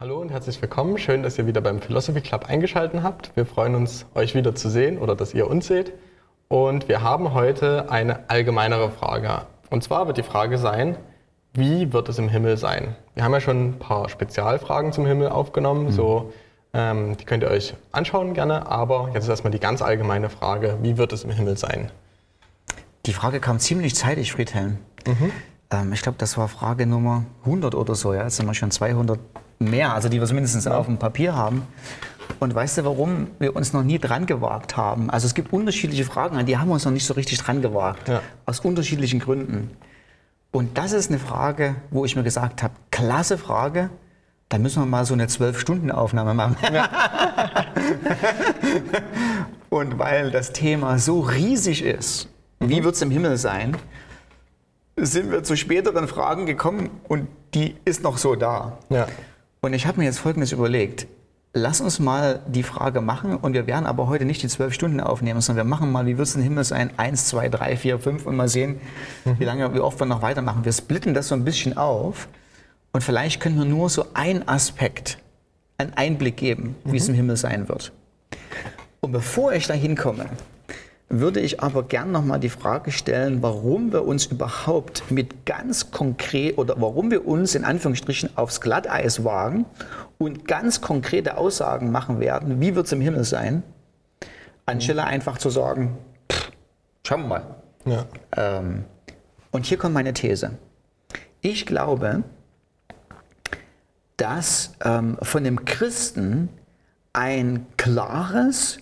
Hallo und herzlich willkommen. Schön, dass ihr wieder beim Philosophy Club eingeschaltet habt. Wir freuen uns, euch wieder zu sehen oder dass ihr uns seht. Und wir haben heute eine allgemeinere Frage. Und zwar wird die Frage sein, wie wird es im Himmel sein? Wir haben ja schon ein paar Spezialfragen zum Himmel aufgenommen, mhm. so ähm, die könnt ihr euch anschauen gerne, aber jetzt ist erstmal die ganz allgemeine Frage, wie wird es im Himmel sein? Die Frage kam ziemlich zeitig, Friedhelm. Mhm. Ähm, ich glaube, das war Frage Nummer 100 oder so, ja, jetzt sind wir schon 200 mehr, also die wir zumindest ja. auf dem Papier haben. Und weißt du, warum wir uns noch nie dran gewagt haben? Also es gibt unterschiedliche Fragen, an die haben wir uns noch nicht so richtig dran gewagt. Ja. Aus unterschiedlichen Gründen. Und das ist eine Frage, wo ich mir gesagt habe, klasse Frage, da müssen wir mal so eine Zwölf-Stunden-Aufnahme machen. Ja. und weil das Thema so riesig ist, wie mhm. wird es im Himmel sein, sind wir zu späteren Fragen gekommen und die ist noch so da. Ja. Und ich habe mir jetzt Folgendes überlegt. Lass uns mal die Frage machen und wir werden aber heute nicht die zwölf Stunden aufnehmen, sondern wir machen mal, wie wird es im Himmel sein, eins, zwei, drei, vier, fünf und mal sehen, mhm. wie lange, wie oft wir noch weitermachen. Wir splitten das so ein bisschen auf und vielleicht können wir nur so einen Aspekt, einen Einblick geben, wie mhm. es im Himmel sein wird. Und bevor ich da hinkomme, würde ich aber gern nochmal die Frage stellen, warum wir uns überhaupt mit ganz konkret oder warum wir uns in Anführungsstrichen aufs Glatteis wagen und ganz konkrete Aussagen machen werden, wie wird es im Himmel sein, anstelle einfach zu sagen, pff, schauen wir mal. Ja. Ähm, und hier kommt meine These. Ich glaube, dass ähm, von dem Christen ein klares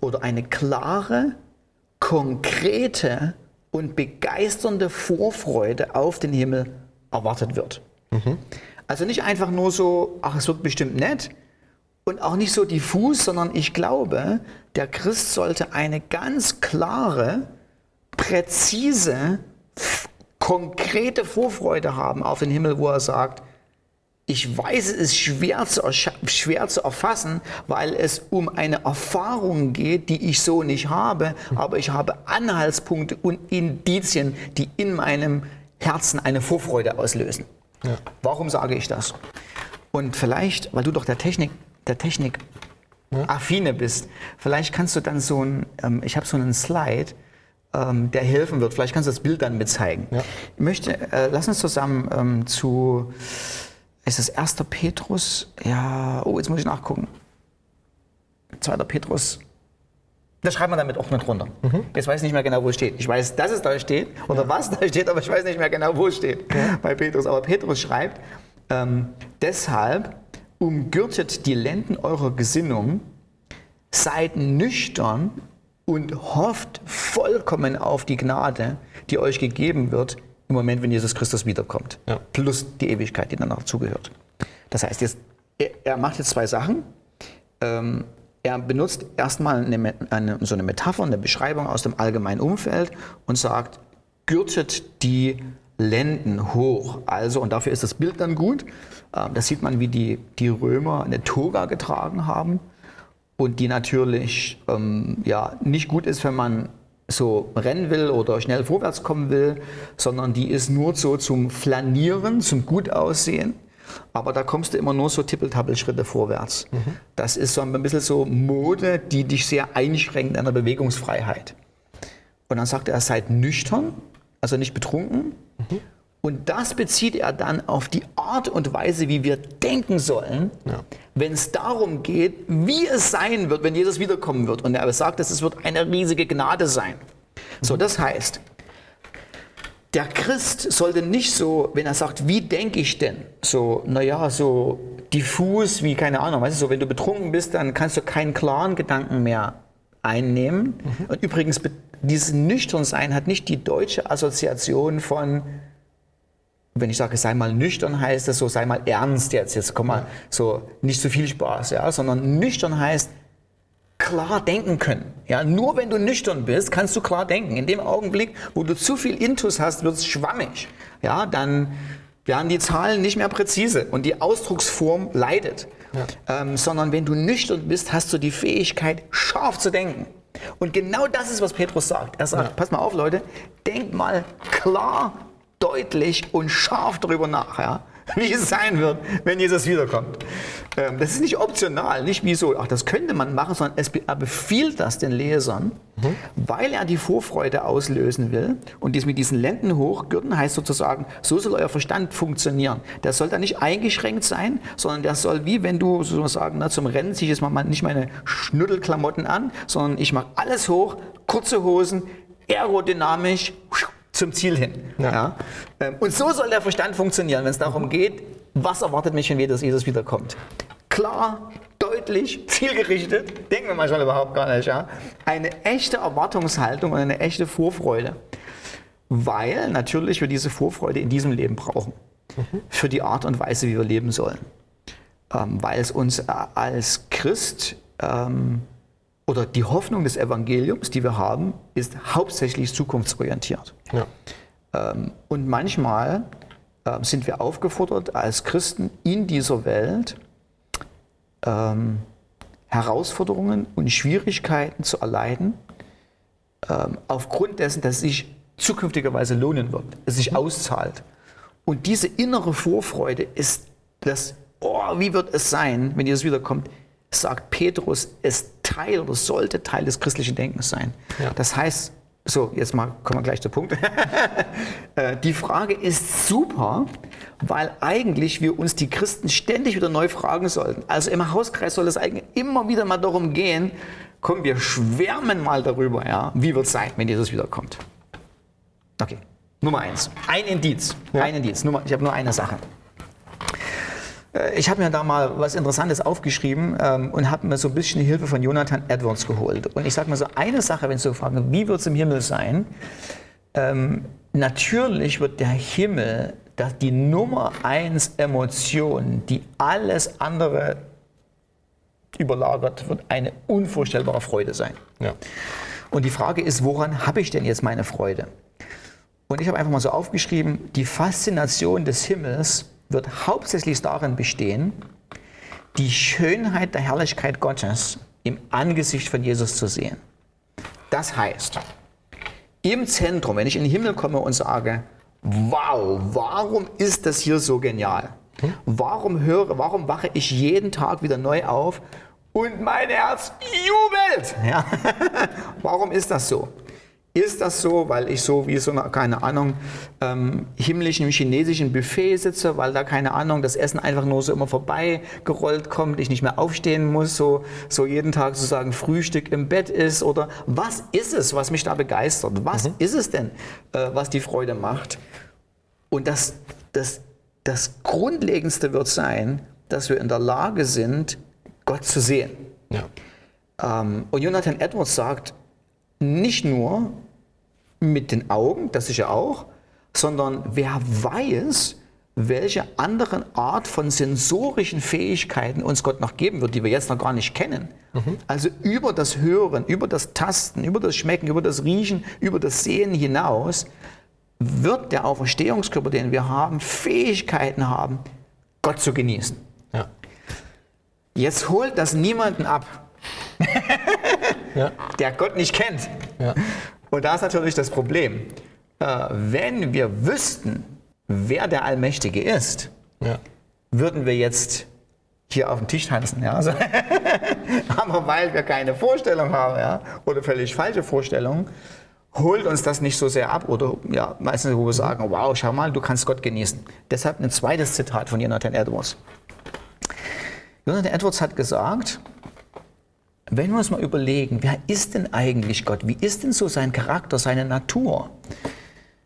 oder eine klare konkrete und begeisternde Vorfreude auf den Himmel erwartet wird. Mhm. Also nicht einfach nur so, ach, es wird bestimmt nett und auch nicht so diffus, sondern ich glaube, der Christ sollte eine ganz klare, präzise, konkrete Vorfreude haben auf den Himmel, wo er sagt, ich weiß, es ist schwer zu, schwer zu erfassen, weil es um eine Erfahrung geht, die ich so nicht habe, aber ich habe Anhaltspunkte und Indizien, die in meinem Herzen eine Vorfreude auslösen. Ja. Warum sage ich das? Und vielleicht, weil du doch der Technik, der Technik ja. affine bist, vielleicht kannst du dann so ein, ähm, ich habe so einen Slide, ähm, der helfen wird. Vielleicht kannst du das Bild dann mit zeigen. Ja. Ich möchte, äh, lass uns zusammen ähm, zu ist es 1. Petrus? Ja, oh, jetzt muss ich nachgucken. 2. Petrus. Da schreibt man damit auch mit runter. Mhm. Jetzt weiß ich nicht mehr genau, wo es steht. Ich weiß, dass es da steht oder ja. was da steht, aber ich weiß nicht mehr genau, wo es steht ja. bei Petrus. Aber Petrus schreibt, ähm, deshalb umgürtet die Lenden eurer Gesinnung, seid nüchtern und hofft vollkommen auf die Gnade, die euch gegeben wird im Moment, wenn Jesus Christus wiederkommt. Ja. Plus die Ewigkeit, die dann noch zugehört. Das heißt, jetzt, er, er macht jetzt zwei Sachen. Ähm, er benutzt erstmal eine, eine, so eine Metapher, eine Beschreibung aus dem allgemeinen Umfeld und sagt, gürtet die Lenden hoch. Also, und dafür ist das Bild dann gut. Ähm, da sieht man, wie die, die Römer eine Toga getragen haben und die natürlich ähm, ja, nicht gut ist, wenn man so rennen will oder schnell vorwärts kommen will, sondern die ist nur so zum Flanieren, zum Gutaussehen. Aber da kommst du immer nur so Tippeltappelschritte vorwärts. Mhm. Das ist so ein bisschen so Mode, die dich sehr einschränkt an der Bewegungsfreiheit. Und dann sagt er, seid nüchtern, also nicht betrunken. Mhm. Und das bezieht er dann auf die Art und Weise, wie wir denken sollen, ja. wenn es darum geht, wie es sein wird, wenn Jesus wiederkommen wird. Und er sagt, dass es wird eine riesige Gnade sein. So, das heißt, der Christ sollte nicht so, wenn er sagt, wie denke ich denn? So, naja, so diffus wie, keine Ahnung, weißt du, so, wenn du betrunken bist, dann kannst du keinen klaren Gedanken mehr einnehmen. Mhm. Und übrigens, dieses Nüchternsein hat nicht die deutsche Assoziation von wenn ich sage, sei mal nüchtern, heißt das so, sei mal ernst jetzt, jetzt komm mal, so nicht so viel Spaß, ja, sondern nüchtern heißt klar denken können. Ja, nur wenn du nüchtern bist, kannst du klar denken. In dem Augenblick, wo du zu viel Intus hast, wird es schwammig. Ja, dann werden die Zahlen nicht mehr präzise und die Ausdrucksform leidet. Ja. Ähm, sondern wenn du nüchtern bist, hast du die Fähigkeit, scharf zu denken. Und genau das ist, was Petrus sagt. Er sagt, ja. pass mal auf, Leute, denkt mal klar deutlich und scharf darüber nach. Ja? wie es sein wird, wenn Jesus wiederkommt. Ähm, das ist nicht optional, nicht wie so, ach, das könnte man machen, sondern es, er befiehlt das den Lesern, mhm. weil er die Vorfreude auslösen will. Und dies mit diesen Lenden hochgürten heißt sozusagen, so soll euer Verstand funktionieren. Der soll da nicht eingeschränkt sein, sondern der soll wie wenn du sozusagen na, zum Rennen ziehe ich jetzt mal nicht meine Schnuddelklamotten an, sondern ich mache alles hoch, kurze Hosen, aerodynamisch, zum Ziel hin. Ja. Ja? Ähm, und so soll der Verstand funktionieren, wenn es darum geht, was erwartet mich, wenn Jesus wiederkommt. Klar, deutlich, zielgerichtet, denken wir manchmal überhaupt gar nicht. Ja? Eine echte Erwartungshaltung und eine echte Vorfreude. Weil natürlich wir diese Vorfreude in diesem Leben brauchen. Mhm. Für die Art und Weise, wie wir leben sollen. Ähm, weil es uns äh, als Christ ähm, oder die Hoffnung des Evangeliums, die wir haben, ist hauptsächlich zukunftsorientiert. Ja. Ähm, und manchmal äh, sind wir aufgefordert, als Christen in dieser Welt ähm, Herausforderungen und Schwierigkeiten zu erleiden, ähm, aufgrund dessen, dass es sich zukünftigerweise lohnen wird, es sich auszahlt. Und diese innere Vorfreude ist das, oh, wie wird es sein, wenn Jesus wiederkommt, sagt Petrus, ist Teil oder sollte Teil des christlichen Denkens sein. Ja. Das heißt, so, jetzt mal kommen wir gleich zum Punkt. Äh, die Frage ist super, weil eigentlich wir uns die Christen ständig wieder neu fragen sollten. Also im Hauskreis soll es eigentlich immer wieder mal darum gehen, komm, wir schwärmen mal darüber, ja, wie wird es sein, wenn Jesus wiederkommt. Okay, Nummer eins. Ein Indiz. Ja. Ein Indiz. Nummer, ich habe nur eine Sache. Äh, ich habe mir da mal was Interessantes aufgeschrieben ähm, und habe mir so ein bisschen Hilfe von Jonathan Edwards geholt. Und ich sage mal so eine Sache, wenn Sie fragen, wie wird es im Himmel sein? Ähm, natürlich wird der Himmel dass die Nummer eins Emotion, die alles andere überlagert, wird eine unvorstellbare Freude sein. Ja. Und die Frage ist, woran habe ich denn jetzt meine Freude? Und ich habe einfach mal so aufgeschrieben, die Faszination des Himmels wird hauptsächlich darin bestehen, die Schönheit der Herrlichkeit Gottes im Angesicht von Jesus zu sehen. Das heißt, im Zentrum, wenn ich in den Himmel komme und sage, wow, warum ist das hier so genial? Warum höre, warum wache ich jeden Tag wieder neu auf und mein Herz jubelt? Ja. warum ist das so? Ist das so, weil ich so wie so, eine, keine Ahnung, ähm, himmlischen chinesischen Buffet sitze, weil da, keine Ahnung, das Essen einfach nur so immer vorbeigerollt kommt, ich nicht mehr aufstehen muss, so, so jeden Tag sozusagen Frühstück im Bett ist? Oder was ist es, was mich da begeistert? Was mhm. ist es denn, äh, was die Freude macht? Und das, das, das Grundlegendste wird sein, dass wir in der Lage sind, Gott zu sehen. Ja. Ähm, und Jonathan Edwards sagt, nicht nur mit den Augen, das ist ja auch, sondern wer weiß, welche anderen Art von sensorischen Fähigkeiten uns Gott noch geben wird, die wir jetzt noch gar nicht kennen. Mhm. Also über das Hören, über das Tasten, über das Schmecken, über das Riechen, über das Sehen hinaus wird der Auferstehungskörper, den wir haben, Fähigkeiten haben, Gott zu genießen. Ja. Jetzt holt das niemanden ab ja. der Gott nicht kennt. Ja. Und da ist natürlich das Problem. Äh, wenn wir wüssten, wer der Allmächtige ist, ja. würden wir jetzt hier auf dem Tisch tanzen. Ja? Also Aber weil wir keine Vorstellung haben ja? oder völlig falsche Vorstellungen, holt uns das nicht so sehr ab. Oder ja, meistens, wo wir sagen, wow, schau mal, du kannst Gott genießen. Deshalb ein zweites Zitat von Jonathan Edwards. Jonathan Edwards hat gesagt, wenn wir uns mal überlegen, wer ist denn eigentlich Gott? Wie ist denn so sein Charakter, seine Natur?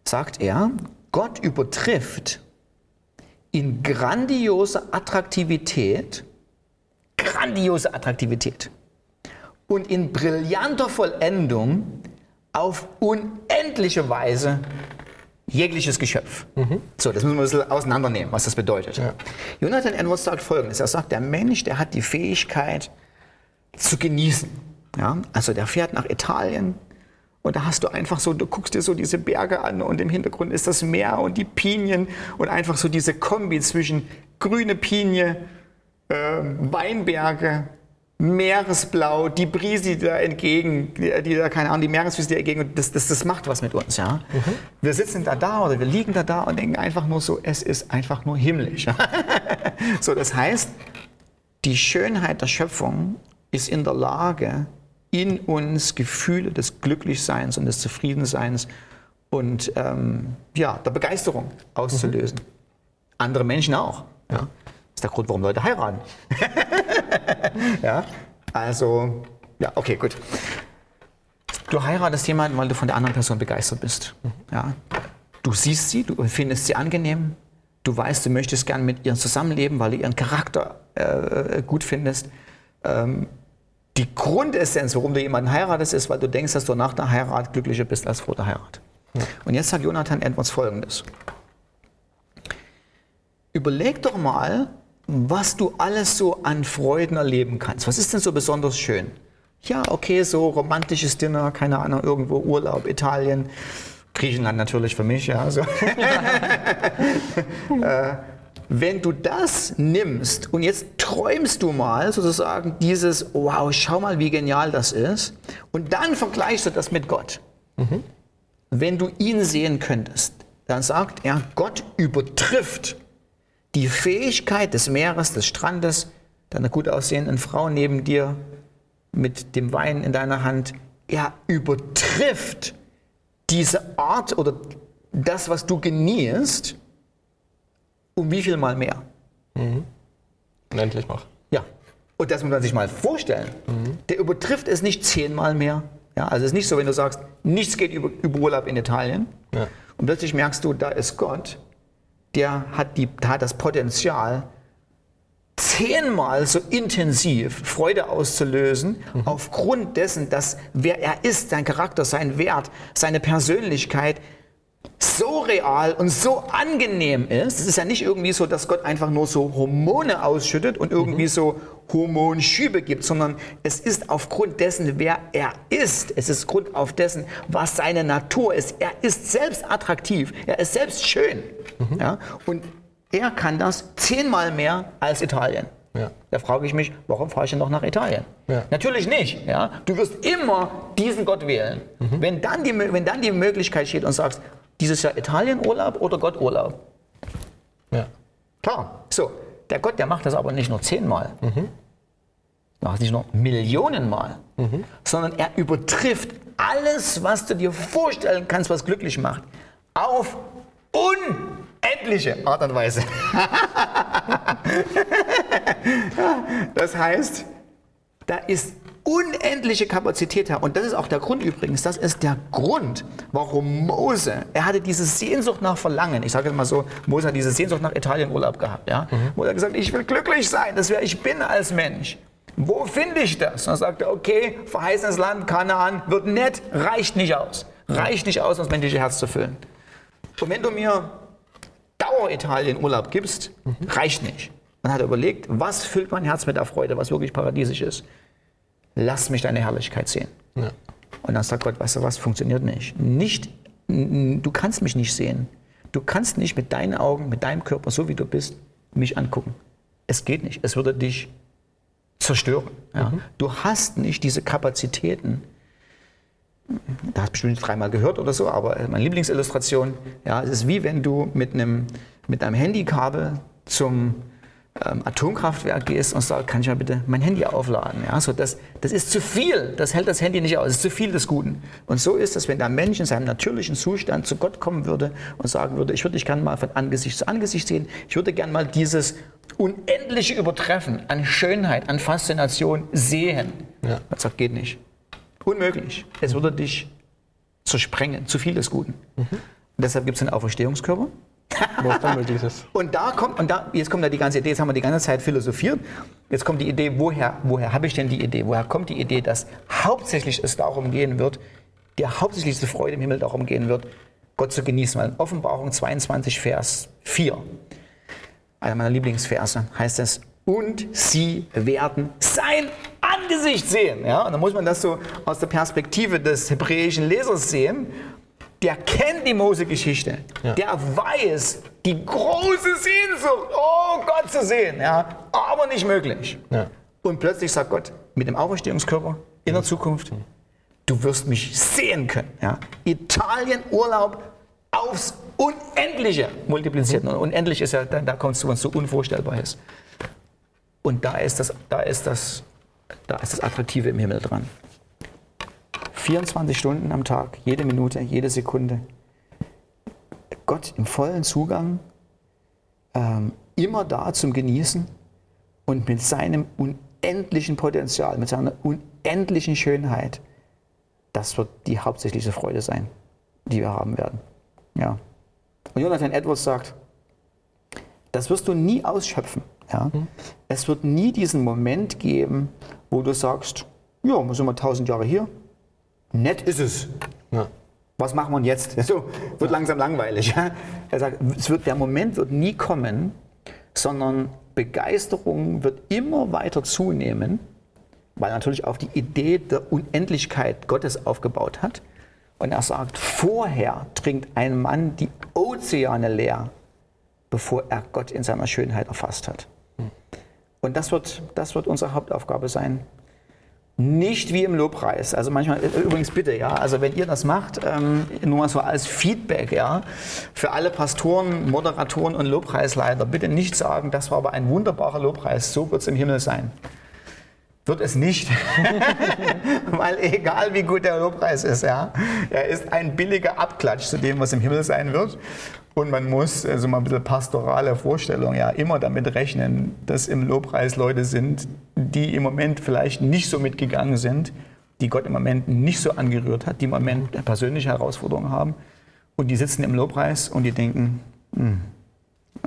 Sagt er, Gott übertrifft in grandioser Attraktivität, grandiose Attraktivität und in brillanter Vollendung auf unendliche Weise jegliches Geschöpf. Mhm. So, das müssen wir ein bisschen auseinandernehmen, was das bedeutet. Ja. Jonathan Edwards sagt folgendes: Er sagt, der Mensch, der hat die Fähigkeit, zu genießen. Ja? Also der fährt nach Italien und da hast du einfach so, du guckst dir so diese Berge an und im Hintergrund ist das Meer und die Pinien und einfach so diese Kombi zwischen grüne Pinie, äh, Weinberge, Meeresblau, die Brise, die da entgegen, die, die da, keine Ahnung, die Meeresfüße, die entgegen, das, das, das macht was mit uns, ja. Wir sitzen da da oder wir liegen da da und denken einfach nur so, es ist einfach nur himmlisch. so, das heißt, die Schönheit der Schöpfung ist in der Lage, in uns Gefühle des Glücklichseins und des Zufriedenseins und ähm, ja, der Begeisterung auszulösen. Andere Menschen auch. Ja. Das ist der Grund, warum Leute heiraten. ja, also, ja, okay, gut. Du heiratest jemanden, weil du von der anderen Person begeistert bist. Ja. Du siehst sie, du findest sie angenehm, du weißt, du möchtest gern mit ihr zusammenleben, weil du ihren Charakter äh, gut findest. Ähm, die Grundessenz, warum du jemanden heiratest, ist, weil du denkst, dass du nach der Heirat glücklicher bist als vor der Heirat. Ja. Und jetzt sagt Jonathan Edwards folgendes. Überleg doch mal, was du alles so an Freuden erleben kannst. Was ist denn so besonders schön? Ja, okay, so romantisches Dinner, keine Ahnung, irgendwo Urlaub, Italien, Griechenland natürlich für mich, ja. So. äh, wenn du das nimmst und jetzt träumst du mal sozusagen dieses, wow, schau mal, wie genial das ist, und dann vergleichst du das mit Gott. Mhm. Wenn du ihn sehen könntest, dann sagt er, Gott übertrifft die Fähigkeit des Meeres, des Strandes, deiner gut aussehenden Frau neben dir mit dem Wein in deiner Hand, er übertrifft diese Art oder das, was du genießt, um wie viel mal mehr? Mhm. Unendlich noch. Ja. Und das muss man sich mal vorstellen. Mhm. Der übertrifft es nicht zehnmal mehr. Ja, also es ist nicht so, wenn du sagst, nichts geht über, über Urlaub in Italien. Ja. Und plötzlich merkst du, da ist Gott der hat, die, der hat das Potenzial, zehnmal so intensiv Freude auszulösen, mhm. aufgrund dessen, dass wer er ist, sein Charakter, sein Wert, seine Persönlichkeit so real und so angenehm ist. Es ist ja nicht irgendwie so, dass Gott einfach nur so Hormone ausschüttet und irgendwie mhm. so Hormonschübe gibt, sondern es ist aufgrund dessen, wer er ist. Es ist Grund auf dessen, was seine Natur ist. Er ist selbst attraktiv. Er ist selbst schön. Mhm. Ja? Und er kann das zehnmal mehr als Italien. Ja. Da frage ich mich, warum fahre ich denn noch nach Italien? Ja. Natürlich nicht. Ja? Du wirst immer diesen Gott wählen. Mhm. Wenn, dann die, wenn dann die Möglichkeit steht und sagst, dieses Jahr Italienurlaub oder Gotturlaub? Ja. Klar. So, der Gott, der macht das aber nicht nur zehnmal. Mhm. Macht nicht nur Millionenmal, mhm. sondern er übertrifft alles, was du dir vorstellen kannst, was glücklich macht, auf unendliche Art und Weise. das heißt, da ist unendliche Kapazität hat. Und das ist auch der Grund übrigens, das ist der Grund, warum Mose, er hatte diese Sehnsucht nach Verlangen. Ich sage mal so, Mose hat diese Sehnsucht nach Italienurlaub gehabt. Ja? Mhm. Mose hat gesagt, ich will glücklich sein, das wer ich bin als Mensch. Wo finde ich das? Und dann sagt er, okay, verheißenes Land, Kanaan, wird nett, reicht nicht aus. Reicht nicht aus, um das menschliche Herz zu füllen. Und wenn du mir Dauer-Italien-Urlaub gibst, mhm. reicht nicht. Dann hat er überlegt, was füllt mein Herz mit der Freude, was wirklich paradiesisch ist lass mich deine Herrlichkeit sehen. Ja. Und dann sagt Gott, weißt du was, funktioniert nicht. Nicht, du kannst mich nicht sehen. Du kannst nicht mit deinen Augen, mit deinem Körper, so wie du bist, mich angucken. Es geht nicht. Es würde dich zerstören. Ja. Mhm. Du hast nicht diese Kapazitäten. Da hast du bestimmt dreimal gehört oder so, aber meine Lieblingsillustration, ja, es ist wie wenn du mit einem, mit einem Handykabel zum ähm, Atomkraftwerk gehst und sagst, kann ich mal bitte mein Handy aufladen? Ja, so das, das ist zu viel, das hält das Handy nicht aus, das ist zu viel des Guten. Und so ist es, wenn der Mensch in seinem natürlichen Zustand zu Gott kommen würde und sagen würde, ich würde dich gerne mal von Angesicht zu Angesicht sehen, ich würde gerne mal dieses unendliche Übertreffen an Schönheit, an Faszination sehen. Ja. Er sagt, geht nicht. Unmöglich. Es würde dich zersprengen, zu viel des Guten. Mhm. Und deshalb gibt es einen Auferstehungskörper. und da kommt, und da, jetzt kommt da die ganze Idee, jetzt haben wir die ganze Zeit philosophiert. Jetzt kommt die Idee, woher, woher habe ich denn die Idee? Woher kommt die Idee, dass hauptsächlich es darum gehen wird, der hauptsächlichste Freude im Himmel darum gehen wird, Gott zu genießen? Weil in Offenbarung 22, Vers 4, einer meiner Lieblingsverse, heißt es, und sie werden sein Angesicht sehen. Ja? Und dann muss man das so aus der Perspektive des hebräischen Lesers sehen der kennt die Mose-Geschichte. Ja. Der weiß die große Sehnsucht, oh Gott zu sehen. Ja, aber nicht möglich. Ja. Und plötzlich sagt Gott, mit dem Auferstehungskörper in der Zukunft, du wirst mich sehen können. Ja? Italien, Urlaub aufs Unendliche multipliziert. Und unendlich ist ja, da, da kommt es zu uns so unvorstellbar ist. Und da ist, das, da, ist das, da ist das Attraktive im Himmel dran. 24 Stunden am Tag, jede Minute, jede Sekunde. Gott im vollen Zugang, ähm, immer da zum Genießen und mit seinem unendlichen Potenzial, mit seiner unendlichen Schönheit, das wird die hauptsächliche Freude sein, die wir haben werden. Ja. Und Jonathan Edwards sagt, das wirst du nie ausschöpfen. Ja? Mhm. Es wird nie diesen Moment geben, wo du sagst, ja, wir sind mal tausend Jahre hier, nett ist es. Ja. Was machen wir jetzt? So, wird langsam langweilig. Ja? Er sagt, es wird, der Moment wird nie kommen, sondern Begeisterung wird immer weiter zunehmen, weil er natürlich auf die Idee der Unendlichkeit Gottes aufgebaut hat. Und er sagt, vorher trinkt ein Mann die Ozeane leer, bevor er Gott in seiner Schönheit erfasst hat. Und das wird, das wird unsere Hauptaufgabe sein. Nicht wie im Lobpreis. Also manchmal, äh, übrigens bitte, ja, also wenn ihr das macht, ähm, nur mal so als Feedback, ja, für alle Pastoren, Moderatoren und Lobpreisleiter, bitte nicht sagen, das war aber ein wunderbarer Lobpreis, so wird es im Himmel sein. Wird es nicht, weil egal wie gut der Lobpreis ist, ja, er ist ein billiger Abklatsch zu dem, was im Himmel sein wird. Und man muss, also mal ein bisschen pastorale Vorstellung, ja, immer damit rechnen, dass im Lobpreis Leute sind, die im Moment vielleicht nicht so mitgegangen sind, die Gott im Moment nicht so angerührt hat, die im Moment persönliche Herausforderungen haben. Und die sitzen im Lobpreis und die denken, hm,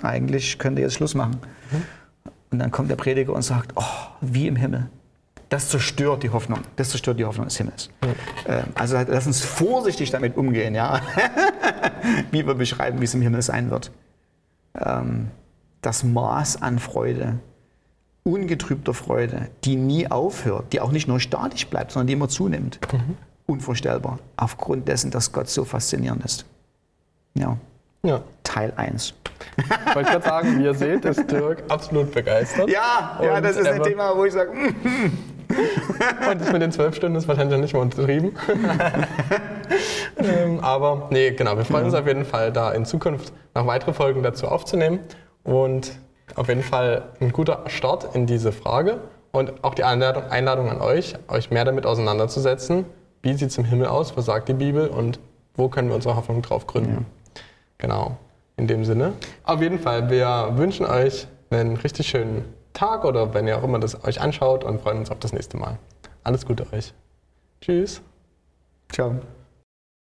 eigentlich könnte jetzt Schluss machen. Mhm. Und dann kommt der Prediger und sagt, oh, wie im Himmel. Das zerstört die Hoffnung. Das zerstört die Hoffnung des Himmels. Ja. Also lass uns vorsichtig damit umgehen, ja. wie wir beschreiben, wie es im Himmel sein wird. Ähm, das Maß an Freude, ungetrübter Freude, die nie aufhört, die auch nicht nur statisch bleibt, sondern die immer zunimmt. Mhm. Unvorstellbar. Aufgrund dessen, dass Gott so faszinierend ist. Ja. ja. Teil 1. Ich wollte gerade sagen, wie ihr seht, ist Dirk absolut begeistert. Ja, ja das ist ein Thema, wo ich sage, Und das mit den zwölf Stunden ist wahrscheinlich nicht mal untertrieben. ähm, aber nee, genau, wir freuen uns auf jeden Fall, da in Zukunft noch weitere Folgen dazu aufzunehmen. Und auf jeden Fall ein guter Start in diese Frage und auch die Einladung, Einladung an euch, euch mehr damit auseinanderzusetzen. Wie sieht es im Himmel aus? Was sagt die Bibel? Und wo können wir unsere Hoffnung drauf gründen? Ja. Genau, in dem Sinne. Auf jeden Fall, wir wünschen euch einen richtig schönen Tag oder wenn ihr auch immer das euch anschaut und freuen uns auf das nächste Mal. Alles Gute euch. Tschüss. Ciao.